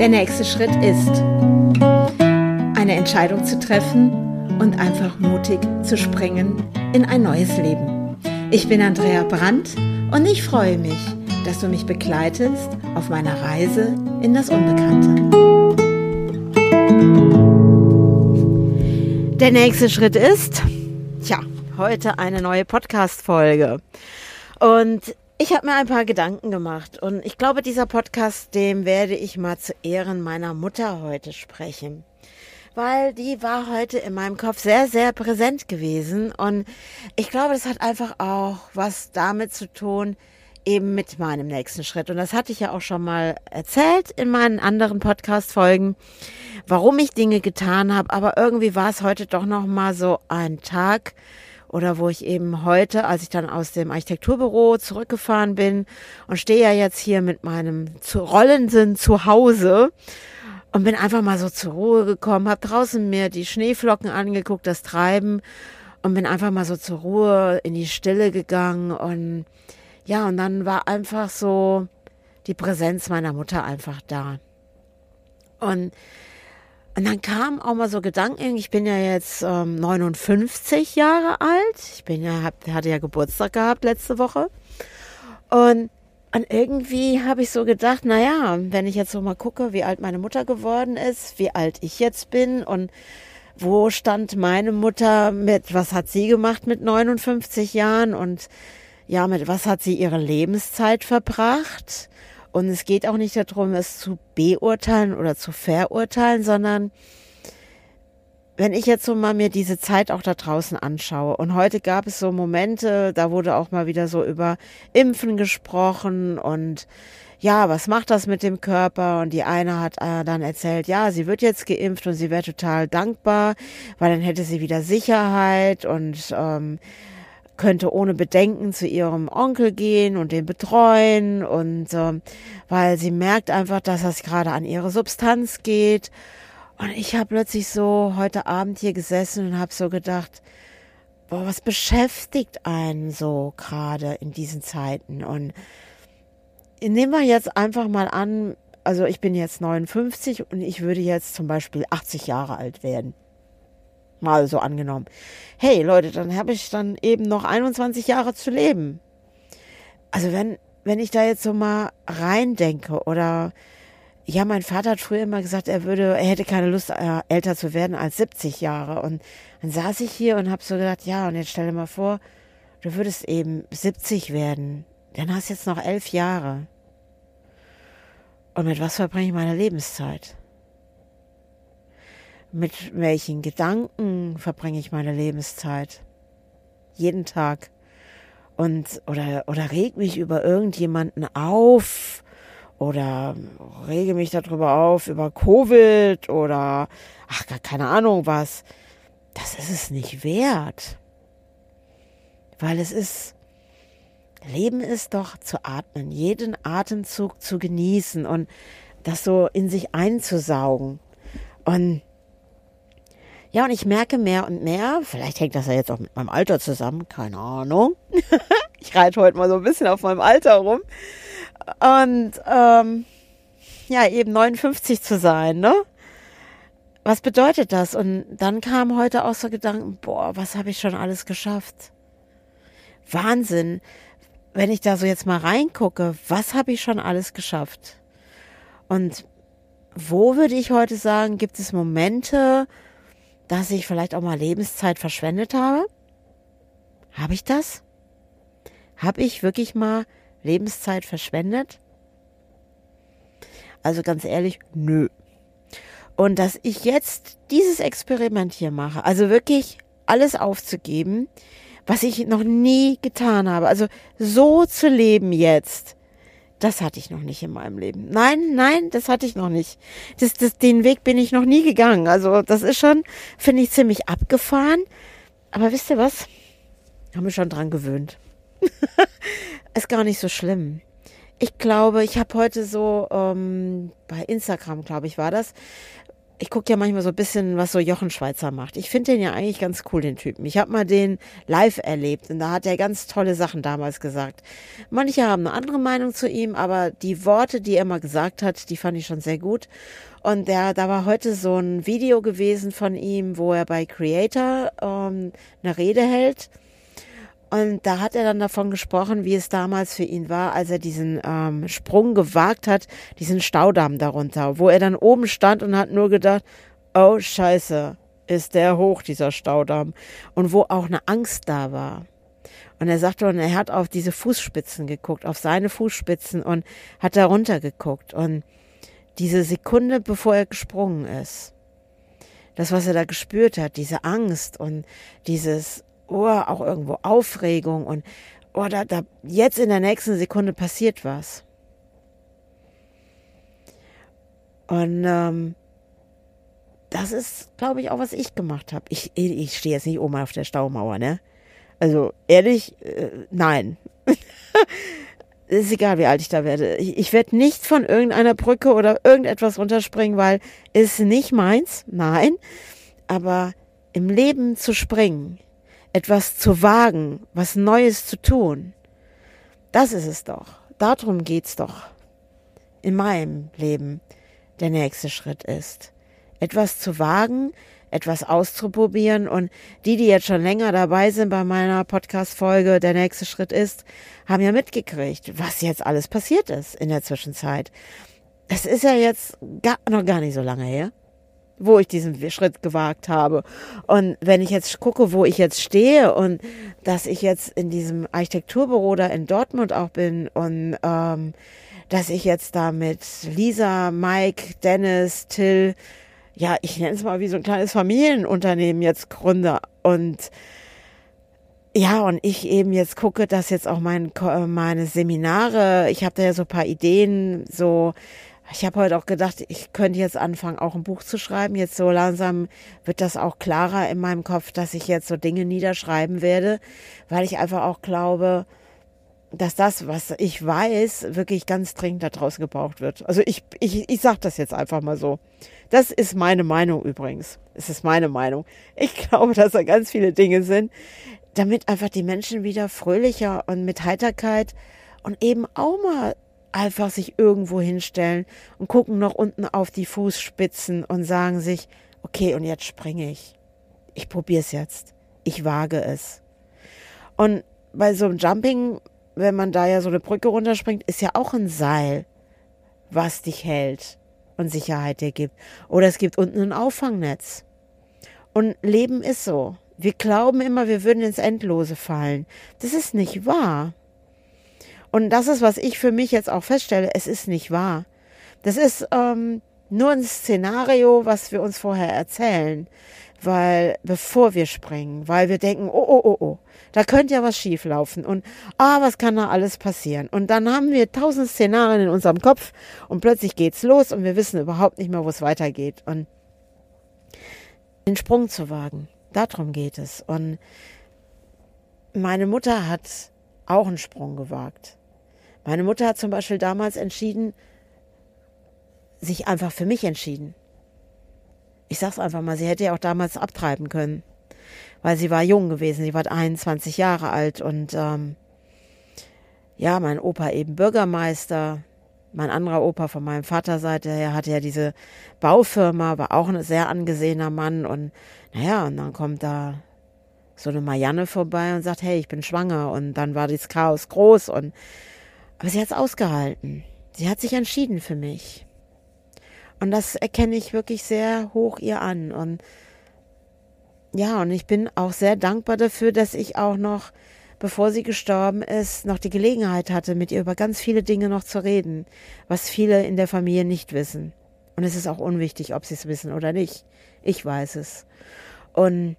Der nächste Schritt ist, eine Entscheidung zu treffen und einfach mutig zu springen in ein neues Leben. Ich bin Andrea Brandt und ich freue mich, dass du mich begleitest auf meiner Reise in das Unbekannte. Der nächste Schritt ist, tja, heute eine neue Podcast-Folge. Und ich habe mir ein paar Gedanken gemacht und ich glaube, dieser Podcast, dem werde ich mal zu Ehren meiner Mutter heute sprechen. Weil die war heute in meinem Kopf sehr, sehr präsent gewesen. Und ich glaube, das hat einfach auch was damit zu tun, eben mit meinem nächsten Schritt. Und das hatte ich ja auch schon mal erzählt in meinen anderen Podcast-Folgen, warum ich Dinge getan habe. Aber irgendwie war es heute doch noch mal so ein Tag, oder wo ich eben heute, als ich dann aus dem Architekturbüro zurückgefahren bin und stehe ja jetzt hier mit meinem zu rollenden Zuhause und bin einfach mal so zur Ruhe gekommen, habe draußen mir die Schneeflocken angeguckt, das Treiben und bin einfach mal so zur Ruhe in die Stille gegangen und ja, und dann war einfach so die Präsenz meiner Mutter einfach da. Und und dann kamen auch mal so Gedanken, ich bin ja jetzt ähm, 59 Jahre alt. Ich bin ja, hab, hatte ja Geburtstag gehabt letzte Woche. Und, und irgendwie habe ich so gedacht, naja, wenn ich jetzt so mal gucke, wie alt meine Mutter geworden ist, wie alt ich jetzt bin und wo stand meine Mutter mit, was hat sie gemacht mit 59 Jahren und ja, mit was hat sie ihre Lebenszeit verbracht? Und es geht auch nicht darum, es zu beurteilen oder zu verurteilen, sondern wenn ich jetzt so mal mir diese Zeit auch da draußen anschaue und heute gab es so Momente, da wurde auch mal wieder so über Impfen gesprochen und ja, was macht das mit dem Körper? Und die eine hat äh, dann erzählt, ja, sie wird jetzt geimpft und sie wäre total dankbar, weil dann hätte sie wieder Sicherheit und ähm, könnte ohne Bedenken zu ihrem Onkel gehen und den betreuen und äh, weil sie merkt einfach, dass das gerade an ihre Substanz geht. Und ich habe plötzlich so heute Abend hier gesessen und habe so gedacht, boah, was beschäftigt einen so gerade in diesen Zeiten? Und nehmen wir jetzt einfach mal an, also ich bin jetzt 59 und ich würde jetzt zum Beispiel 80 Jahre alt werden. Mal so angenommen. Hey Leute, dann habe ich dann eben noch 21 Jahre zu leben. Also wenn, wenn ich da jetzt so mal reindenke oder ja, mein Vater hat früher immer gesagt, er würde, er hätte keine Lust, äh, älter zu werden als 70 Jahre. Und dann saß ich hier und habe so gedacht, ja, und jetzt stell dir mal vor, du würdest eben 70 werden. Dann hast du jetzt noch elf Jahre. Und mit was verbringe ich meine Lebenszeit? Mit welchen Gedanken verbringe ich meine Lebenszeit? Jeden Tag. Und, oder, oder reg mich über irgendjemanden auf oder rege mich darüber auf, über Covid oder ach, gar keine Ahnung was. Das ist es nicht wert. Weil es ist, Leben ist doch zu atmen, jeden Atemzug zu genießen und das so in sich einzusaugen. Und ja, und ich merke mehr und mehr, vielleicht hängt das ja jetzt auch mit meinem Alter zusammen, keine Ahnung. ich reite heute mal so ein bisschen auf meinem Alter rum. Und ähm, ja, eben 59 zu sein, ne? Was bedeutet das? Und dann kam heute auch so Gedanken, boah, was habe ich schon alles geschafft? Wahnsinn. Wenn ich da so jetzt mal reingucke, was habe ich schon alles geschafft? Und wo würde ich heute sagen, gibt es Momente, dass ich vielleicht auch mal Lebenszeit verschwendet habe? Habe ich das? Habe ich wirklich mal Lebenszeit verschwendet? Also ganz ehrlich, nö. Und dass ich jetzt dieses Experiment hier mache, also wirklich alles aufzugeben, was ich noch nie getan habe, also so zu leben jetzt, das hatte ich noch nicht in meinem Leben. Nein, nein, das hatte ich noch nicht. Das, das, den Weg bin ich noch nie gegangen. Also das ist schon, finde ich, ziemlich abgefahren. Aber wisst ihr was? Haben wir schon dran gewöhnt. ist gar nicht so schlimm. Ich glaube, ich habe heute so ähm, bei Instagram, glaube ich, war das, ich gucke ja manchmal so ein bisschen, was so Jochen Schweizer macht. Ich finde den ja eigentlich ganz cool, den Typen. Ich habe mal den live erlebt und da hat er ganz tolle Sachen damals gesagt. Manche haben eine andere Meinung zu ihm, aber die Worte, die er mal gesagt hat, die fand ich schon sehr gut. Und der, da war heute so ein Video gewesen von ihm, wo er bei Creator ähm, eine Rede hält. Und da hat er dann davon gesprochen, wie es damals für ihn war, als er diesen ähm, Sprung gewagt hat, diesen Staudamm darunter, wo er dann oben stand und hat nur gedacht, oh scheiße, ist der hoch, dieser Staudamm. Und wo auch eine Angst da war. Und er sagte, und er hat auf diese Fußspitzen geguckt, auf seine Fußspitzen und hat da runter geguckt. Und diese Sekunde, bevor er gesprungen ist, das, was er da gespürt hat, diese Angst und dieses, oh, auch irgendwo Aufregung und oh, da, da, jetzt in der nächsten Sekunde passiert was. Und ähm, das ist, glaube ich, auch, was ich gemacht habe. Ich, ich stehe jetzt nicht oben auf der Staumauer, ne? Also ehrlich, äh, nein. ist egal, wie alt ich da werde. Ich, ich werde nicht von irgendeiner Brücke oder irgendetwas runterspringen, weil es nicht meins. Nein. Aber im Leben zu springen, etwas zu wagen, was Neues zu tun. Das ist es doch. Darum geht's doch. In meinem Leben der nächste Schritt ist. Etwas zu wagen, etwas auszuprobieren und die, die jetzt schon länger dabei sind bei meiner Podcast-Folge, der nächste Schritt ist, haben ja mitgekriegt, was jetzt alles passiert ist in der Zwischenzeit. Es ist ja jetzt gar, noch gar nicht so lange her wo ich diesen Schritt gewagt habe. Und wenn ich jetzt gucke, wo ich jetzt stehe und dass ich jetzt in diesem Architekturbüro da in Dortmund auch bin und ähm, dass ich jetzt da mit Lisa, Mike, Dennis, Till, ja, ich nenne es mal wie so ein kleines Familienunternehmen jetzt gründe und ja, und ich eben jetzt gucke, dass jetzt auch mein, meine Seminare, ich habe da ja so ein paar Ideen, so ich habe heute auch gedacht, ich könnte jetzt anfangen, auch ein Buch zu schreiben. Jetzt so langsam wird das auch klarer in meinem Kopf, dass ich jetzt so Dinge niederschreiben werde, weil ich einfach auch glaube, dass das, was ich weiß, wirklich ganz dringend daraus gebraucht wird. Also ich, ich, ich sage das jetzt einfach mal so. Das ist meine Meinung übrigens. Es ist meine Meinung. Ich glaube, dass da ganz viele Dinge sind, damit einfach die Menschen wieder fröhlicher und mit Heiterkeit und eben auch mal einfach sich irgendwo hinstellen und gucken noch unten auf die Fußspitzen und sagen sich, okay, und jetzt springe ich. Ich probiere es jetzt. Ich wage es. Und bei so einem Jumping, wenn man da ja so eine Brücke runterspringt, ist ja auch ein Seil, was dich hält und Sicherheit dir gibt. Oder es gibt unten ein Auffangnetz. Und Leben ist so. Wir glauben immer, wir würden ins Endlose fallen. Das ist nicht wahr. Und das ist, was ich für mich jetzt auch feststelle, es ist nicht wahr. Das ist ähm, nur ein Szenario, was wir uns vorher erzählen, weil bevor wir springen, weil wir denken, oh, oh, oh, oh, da könnte ja was schieflaufen und ah, was kann da alles passieren? Und dann haben wir tausend Szenarien in unserem Kopf und plötzlich geht's los und wir wissen überhaupt nicht mehr, wo es weitergeht. Und den Sprung zu wagen, darum geht es. Und meine Mutter hat auch einen Sprung gewagt. Meine Mutter hat zum Beispiel damals entschieden, sich einfach für mich entschieden. Ich sag's einfach mal, sie hätte ja auch damals abtreiben können, weil sie war jung gewesen, sie war 21 Jahre alt und ähm, ja, mein Opa eben Bürgermeister, mein anderer Opa von meinem Vaterseite her hatte ja diese Baufirma, war auch ein sehr angesehener Mann und naja, und dann kommt da so eine Marianne vorbei und sagt, hey, ich bin schwanger und dann war das Chaos groß und aber sie hat es ausgehalten. Sie hat sich entschieden für mich. Und das erkenne ich wirklich sehr hoch ihr an. Und ja, und ich bin auch sehr dankbar dafür, dass ich auch noch, bevor sie gestorben ist, noch die Gelegenheit hatte, mit ihr über ganz viele Dinge noch zu reden, was viele in der Familie nicht wissen. Und es ist auch unwichtig, ob sie es wissen oder nicht. Ich weiß es. Und,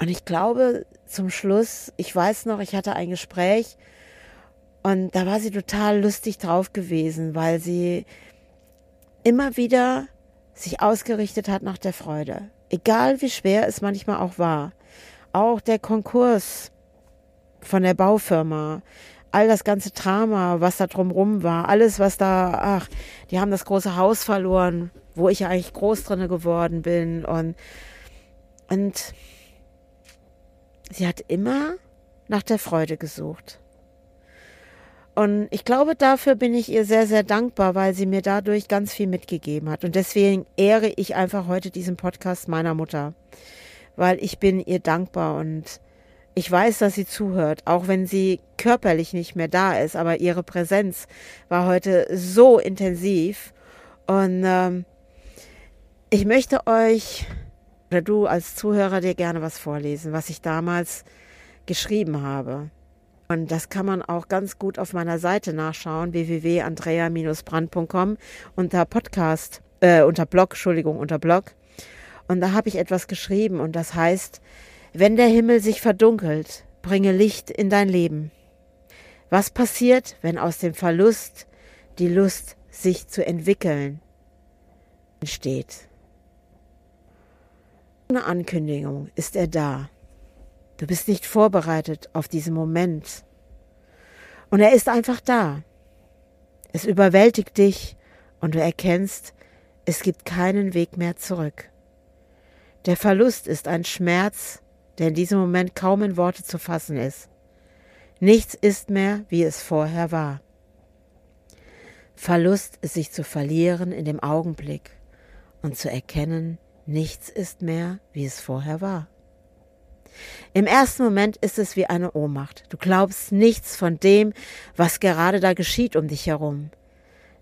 und ich glaube, zum Schluss, ich weiß noch, ich hatte ein Gespräch und da war sie total lustig drauf gewesen, weil sie immer wieder sich ausgerichtet hat nach der Freude. Egal wie schwer es manchmal auch war. Auch der Konkurs von der Baufirma, all das ganze Drama, was da drumrum war, alles, was da, ach, die haben das große Haus verloren, wo ich ja eigentlich groß drinne geworden bin und, und sie hat immer nach der Freude gesucht. Und ich glaube, dafür bin ich ihr sehr, sehr dankbar, weil sie mir dadurch ganz viel mitgegeben hat. Und deswegen ehre ich einfach heute diesen Podcast meiner Mutter, weil ich bin ihr dankbar und ich weiß, dass sie zuhört, auch wenn sie körperlich nicht mehr da ist, aber ihre Präsenz war heute so intensiv. Und ähm, ich möchte euch oder du als Zuhörer dir gerne was vorlesen, was ich damals geschrieben habe. Und das kann man auch ganz gut auf meiner Seite nachschauen, www.andrea-brand.com unter Podcast, äh, unter Blog, Entschuldigung, unter Blog. Und da habe ich etwas geschrieben und das heißt, wenn der Himmel sich verdunkelt, bringe Licht in dein Leben. Was passiert, wenn aus dem Verlust die Lust, sich zu entwickeln, entsteht? Ohne Ankündigung ist er da. Du bist nicht vorbereitet auf diesen Moment. Und er ist einfach da. Es überwältigt dich und du erkennst, es gibt keinen Weg mehr zurück. Der Verlust ist ein Schmerz, der in diesem Moment kaum in Worte zu fassen ist. Nichts ist mehr, wie es vorher war. Verlust ist sich zu verlieren in dem Augenblick und zu erkennen, nichts ist mehr, wie es vorher war. Im ersten Moment ist es wie eine Ohnmacht. Du glaubst nichts von dem, was gerade da geschieht um dich herum.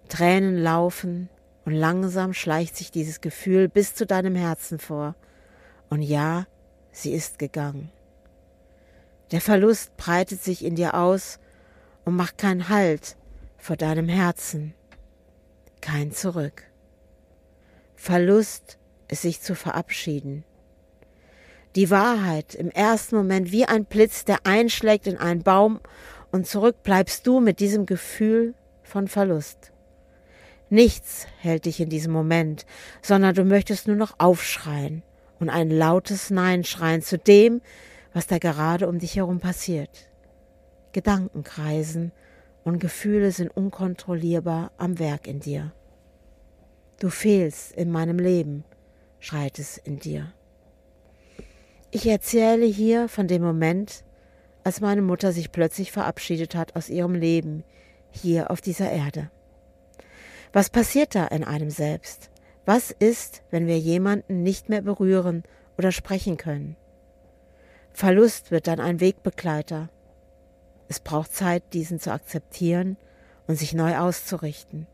Tränen laufen und langsam schleicht sich dieses Gefühl bis zu deinem Herzen vor. Und ja, sie ist gegangen. Der Verlust breitet sich in dir aus und macht keinen Halt vor deinem Herzen. Kein Zurück. Verlust ist sich zu verabschieden die Wahrheit im ersten Moment wie ein Blitz, der einschlägt in einen Baum und zurück bleibst du mit diesem Gefühl von Verlust. Nichts hält dich in diesem Moment, sondern du möchtest nur noch aufschreien und ein lautes Nein schreien zu dem, was da gerade um dich herum passiert. Gedanken kreisen und Gefühle sind unkontrollierbar am Werk in dir. Du fehlst in meinem Leben, schreit es in dir. Ich erzähle hier von dem Moment, als meine Mutter sich plötzlich verabschiedet hat aus ihrem Leben hier auf dieser Erde. Was passiert da in einem selbst? Was ist, wenn wir jemanden nicht mehr berühren oder sprechen können? Verlust wird dann ein Wegbegleiter. Es braucht Zeit, diesen zu akzeptieren und sich neu auszurichten.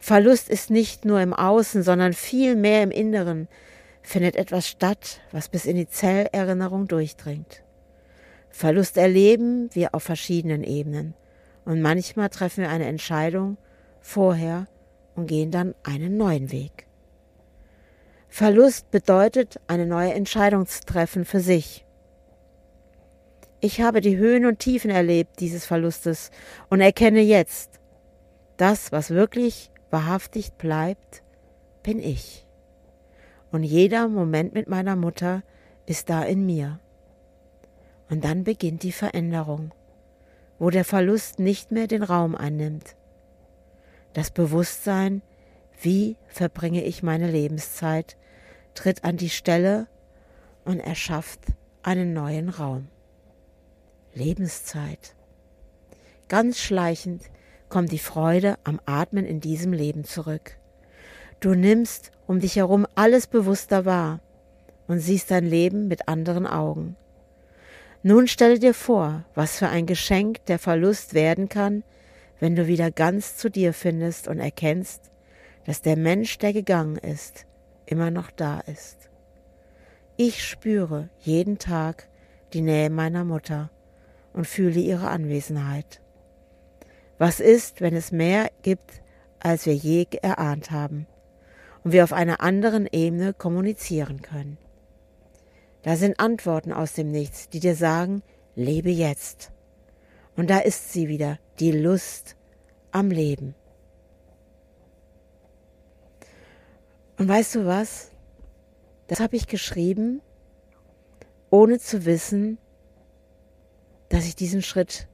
Verlust ist nicht nur im Außen, sondern viel mehr im Inneren, findet etwas statt, was bis in die Zellerinnerung durchdringt. Verlust erleben wir auf verschiedenen Ebenen und manchmal treffen wir eine Entscheidung vorher und gehen dann einen neuen Weg. Verlust bedeutet, eine neue Entscheidung zu treffen für sich. Ich habe die Höhen und Tiefen erlebt dieses Verlustes und erkenne jetzt, das, was wirklich wahrhaftig bleibt, bin ich und jeder Moment mit meiner Mutter ist da in mir. Und dann beginnt die Veränderung, wo der Verlust nicht mehr den Raum einnimmt. Das Bewusstsein, wie verbringe ich meine Lebenszeit, tritt an die Stelle und erschafft einen neuen Raum. Lebenszeit. Ganz schleichend kommt die Freude am Atmen in diesem Leben zurück. Du nimmst um dich herum alles bewusster wahr und siehst dein Leben mit anderen Augen. Nun stelle dir vor, was für ein Geschenk der Verlust werden kann, wenn du wieder ganz zu dir findest und erkennst, dass der Mensch, der gegangen ist, immer noch da ist. Ich spüre jeden Tag die Nähe meiner Mutter und fühle ihre Anwesenheit. Was ist, wenn es mehr gibt, als wir je erahnt haben? Und wir auf einer anderen Ebene kommunizieren können. Da sind Antworten aus dem Nichts, die dir sagen, lebe jetzt. Und da ist sie wieder, die Lust am Leben. Und weißt du was? Das habe ich geschrieben, ohne zu wissen, dass ich diesen Schritt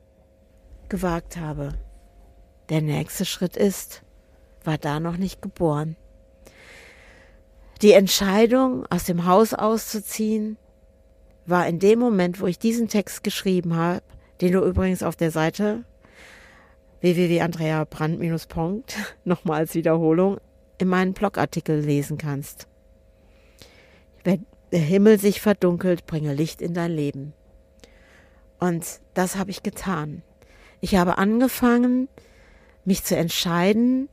gewagt habe. Der nächste Schritt ist, war da noch nicht geboren. Die Entscheidung, aus dem Haus auszuziehen, war in dem Moment, wo ich diesen Text geschrieben habe, den du übrigens auf der Seite www.andreabrand-punkt nochmal als Wiederholung in meinen Blogartikel lesen kannst. Wenn der Himmel sich verdunkelt, bringe Licht in dein Leben. Und das habe ich getan. Ich habe angefangen, mich zu entscheiden,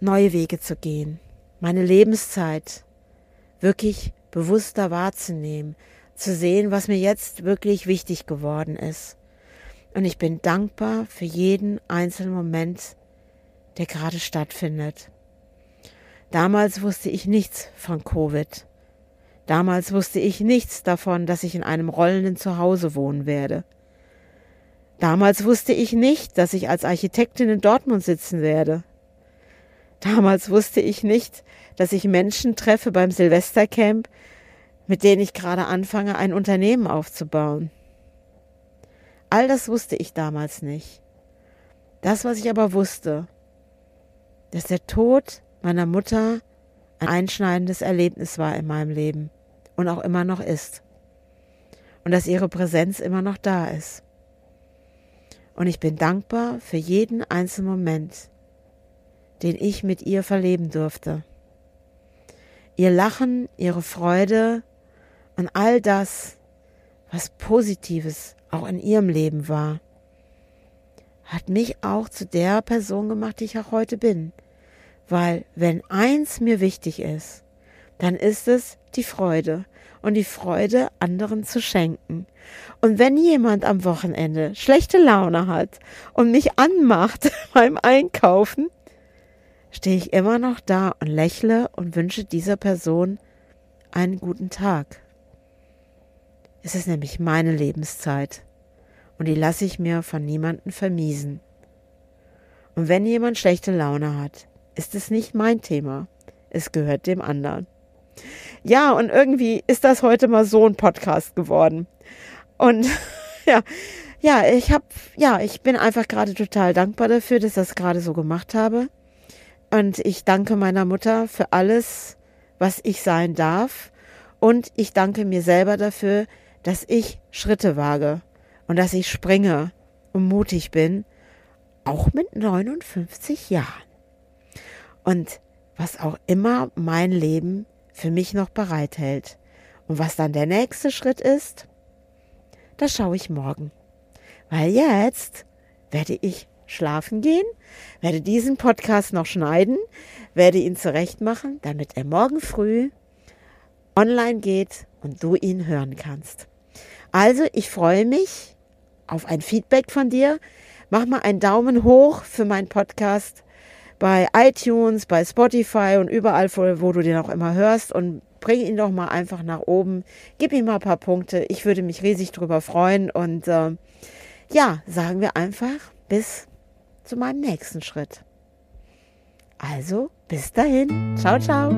neue Wege zu gehen, meine Lebenszeit wirklich bewusster wahrzunehmen, zu sehen, was mir jetzt wirklich wichtig geworden ist. Und ich bin dankbar für jeden einzelnen Moment, der gerade stattfindet. Damals wusste ich nichts von Covid. Damals wusste ich nichts davon, dass ich in einem rollenden Zuhause wohnen werde. Damals wusste ich nicht, dass ich als Architektin in Dortmund sitzen werde. Damals wusste ich nicht, dass ich Menschen treffe beim Silvestercamp, mit denen ich gerade anfange, ein Unternehmen aufzubauen. All das wusste ich damals nicht. Das, was ich aber wusste, dass der Tod meiner Mutter ein einschneidendes Erlebnis war in meinem Leben und auch immer noch ist. Und dass ihre Präsenz immer noch da ist. Und ich bin dankbar für jeden einzelnen Moment, den ich mit ihr verleben durfte. Ihr Lachen, ihre Freude und all das, was Positives auch in ihrem Leben war, hat mich auch zu der Person gemacht, die ich auch heute bin. Weil wenn eins mir wichtig ist, dann ist es die Freude und die Freude anderen zu schenken. Und wenn jemand am Wochenende schlechte Laune hat und mich anmacht beim Einkaufen, stehe ich immer noch da und lächle und wünsche dieser Person einen guten Tag. Es ist nämlich meine Lebenszeit und die lasse ich mir von niemandem vermiesen. Und wenn jemand schlechte Laune hat, ist es nicht mein Thema. Es gehört dem anderen. Ja, und irgendwie ist das heute mal so ein Podcast geworden. Und ja, ja, ich habe, ja, ich bin einfach gerade total dankbar dafür, dass ich das gerade so gemacht habe. Und ich danke meiner Mutter für alles, was ich sein darf. Und ich danke mir selber dafür, dass ich Schritte wage und dass ich springe und mutig bin, auch mit 59 Jahren. Und was auch immer mein Leben für mich noch bereithält. Und was dann der nächste Schritt ist, das schaue ich morgen. Weil jetzt werde ich schlafen gehen, werde diesen Podcast noch schneiden, werde ihn zurechtmachen, damit er morgen früh online geht und du ihn hören kannst. Also, ich freue mich auf ein Feedback von dir. Mach mal einen Daumen hoch für meinen Podcast bei iTunes, bei Spotify und überall, wo, wo du den auch immer hörst und bring ihn doch mal einfach nach oben. Gib ihm mal ein paar Punkte. Ich würde mich riesig drüber freuen und äh, ja, sagen wir einfach bis zu meinem nächsten Schritt. Also, bis dahin. Ciao, ciao.